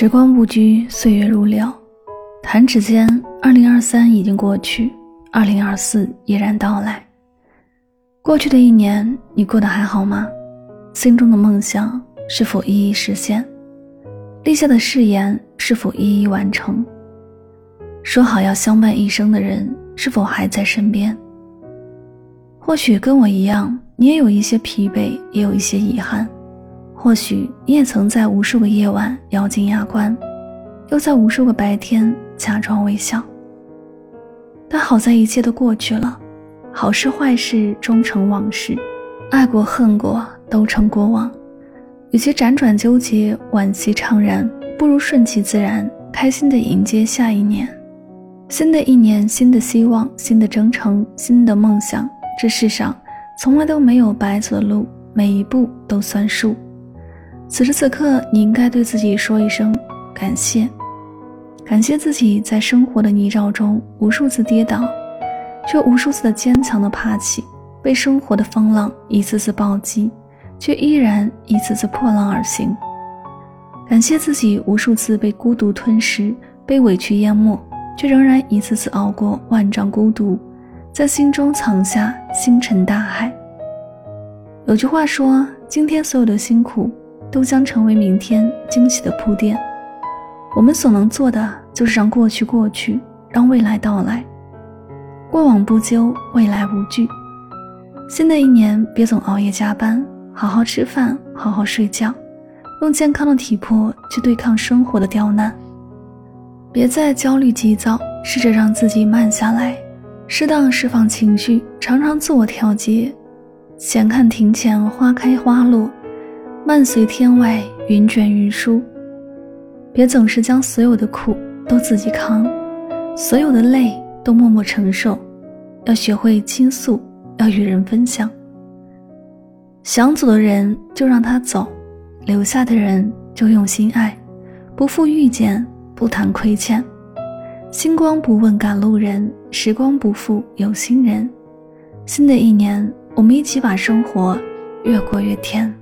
时光不居，岁月如流，弹指间，二零二三已经过去，二零二四依然到来。过去的一年，你过得还好吗？心中的梦想是否一一实现？立下的誓言是否一一完成？说好要相伴一生的人是否还在身边？或许跟我一样，你也有一些疲惫，也有一些遗憾。或许你也曾在无数个夜晚咬紧牙关，又在无数个白天假装微笑。但好在一切都过去了，好事坏事终成往事，爱过恨过都成过往。与其辗转纠结、惋惜怅然，不如顺其自然，开心的迎接下一年。新的一年，新的希望，新的征程，新的梦想。这世上从来都没有白走的路，每一步都算数。此时此刻，你应该对自己说一声感谢，感谢自己在生活的泥沼中无数次跌倒，却无数次的坚强的爬起；被生活的风浪一次次暴击，却依然一次次破浪而行。感谢自己无数次被孤独吞噬，被委屈淹没，却仍然一次次熬过万丈孤独，在心中藏下星辰大海。有句话说：今天所有的辛苦。都将成为明天惊喜的铺垫。我们所能做的，就是让过去过去，让未来到来。过往不究，未来无惧。新的一年，别总熬夜加班，好好吃饭，好好睡觉，用健康的体魄去对抗生活的刁难。别再焦虑急躁，试着让自己慢下来，适当释放情绪，常常自我调节。闲看庭前花开花落。漫随天外云卷云舒，别总是将所有的苦都自己扛，所有的累都默默承受。要学会倾诉，要与人分享。想走的人就让他走，留下的人就用心爱，不负遇见，不谈亏欠。星光不问赶路人，时光不负有心人。新的一年，我们一起把生活越过越甜。